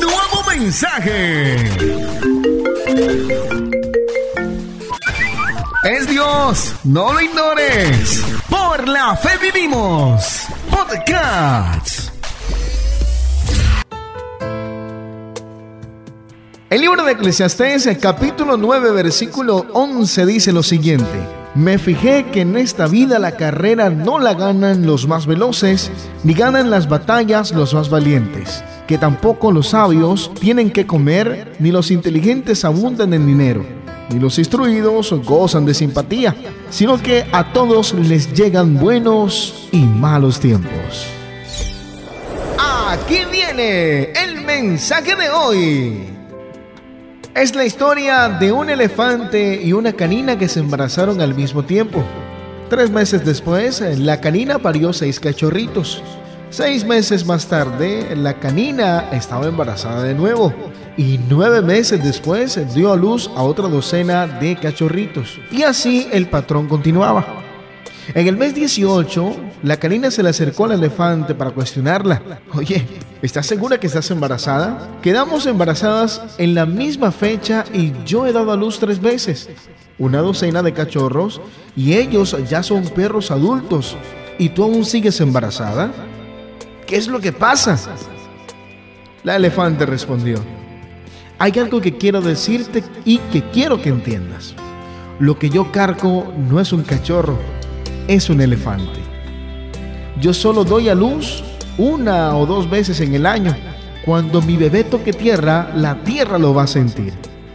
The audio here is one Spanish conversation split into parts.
nuevo mensaje. Es Dios, no lo ignores. Por la fe vivimos. Podcast. El libro de Eclesiastés, capítulo 9, versículo 11 dice lo siguiente. Me fijé que en esta vida la carrera no la ganan los más veloces, ni ganan las batallas los más valientes, que tampoco los sabios tienen que comer, ni los inteligentes abundan en dinero, ni los instruidos gozan de simpatía, sino que a todos les llegan buenos y malos tiempos. Aquí viene el mensaje de hoy. Es la historia de un elefante y una canina que se embarazaron al mismo tiempo. Tres meses después, la canina parió seis cachorritos. Seis meses más tarde, la canina estaba embarazada de nuevo. Y nueve meses después dio a luz a otra docena de cachorritos. Y así el patrón continuaba. En el mes 18, la canina se le acercó al elefante para cuestionarla. Oye, ¿estás segura que estás embarazada? Quedamos embarazadas en la misma fecha y yo he dado a luz tres veces. Una docena de cachorros y ellos ya son perros adultos. ¿Y tú aún sigues embarazada? ¿Qué es lo que pasa? La elefante respondió. Hay algo que quiero decirte y que quiero que entiendas. Lo que yo cargo no es un cachorro es un elefante. Yo solo doy a luz una o dos veces en el año. Cuando mi bebé toque tierra, la tierra lo va a sentir.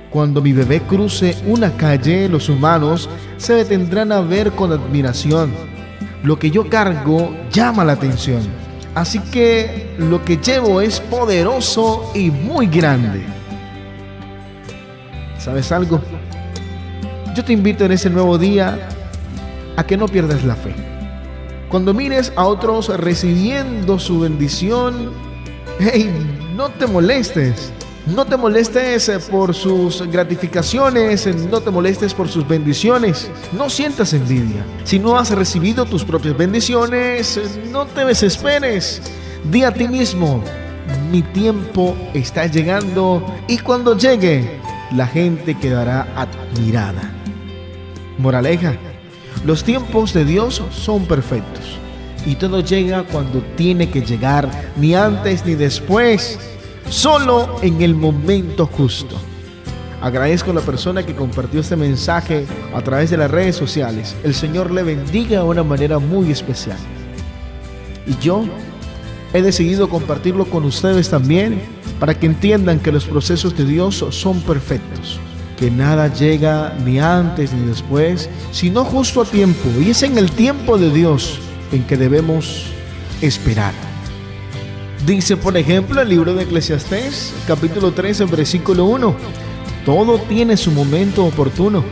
Cuando mi bebé cruce una calle, los humanos se detendrán a ver con admiración. Lo que yo cargo llama la atención. Así que lo que llevo es poderoso y muy grande. ¿Sabes algo? Yo te invito en ese nuevo día a que no pierdas la fe. Cuando mires a otros recibiendo su bendición, hey, no te molestes. No te molestes eh, por sus gratificaciones, eh, no te molestes por sus bendiciones. No sientas envidia. Si no has recibido tus propias bendiciones, eh, no te desesperes. Di a ti mismo, mi tiempo está llegando y cuando llegue, la gente quedará admirada. Moraleja, los tiempos de Dios son perfectos y todo llega cuando tiene que llegar, ni antes ni después, solo en el momento justo. Agradezco a la persona que compartió este mensaje a través de las redes sociales. El Señor le bendiga de una manera muy especial. Y yo he decidido compartirlo con ustedes también para que entiendan que los procesos de Dios son perfectos que nada llega ni antes ni después, sino justo a tiempo. Y es en el tiempo de Dios en que debemos esperar. Dice, por ejemplo, el libro de Eclesiastés, capítulo 13, versículo 1. Todo tiene su momento oportuno.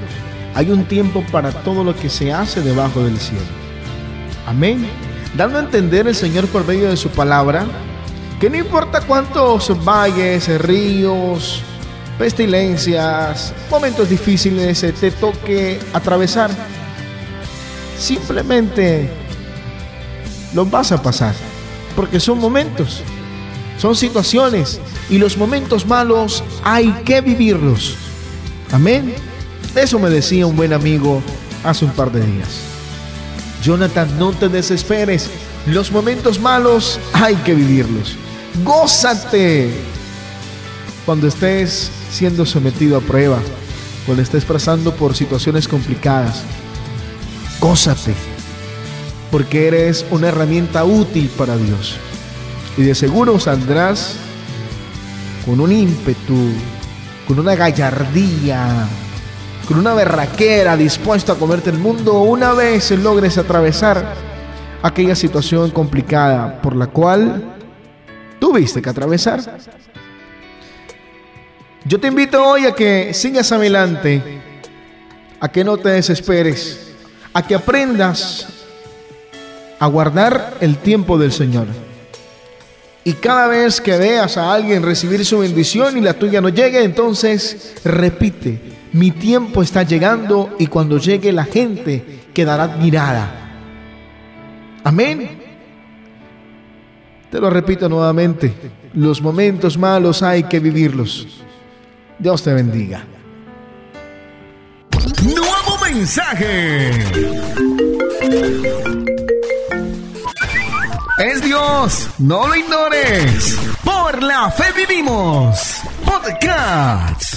Hay un tiempo para todo lo que se hace debajo del cielo. Amén. Dando a entender el Señor por medio de su palabra que no importa cuántos valles, ríos, pestilencias, momentos difíciles te toque atravesar, simplemente los vas a pasar, porque son momentos, son situaciones y los momentos malos hay que vivirlos. Amén. Eso me decía un buen amigo hace un par de días. Jonathan, no te desesperes. Los momentos malos hay que vivirlos. Gózate cuando estés siendo sometido a prueba, cuando estés pasando por situaciones complicadas, gózate, porque eres una herramienta útil para Dios. Y de seguro saldrás con un ímpetu, con una gallardía, con una berraquera dispuesto a comerte el mundo una vez logres atravesar aquella situación complicada por la cual tuviste que atravesar. Yo te invito hoy a que sigas adelante, a que no te desesperes, a que aprendas a guardar el tiempo del Señor. Y cada vez que veas a alguien recibir su bendición y la tuya no llegue, entonces repite, mi tiempo está llegando y cuando llegue la gente quedará admirada. Amén. Te lo repito nuevamente. los momentos malos hay que vivirlos. Dios te bendiga. Nuevo mensaje. Es Dios, no lo ignores. Por la fe vivimos. Podcast.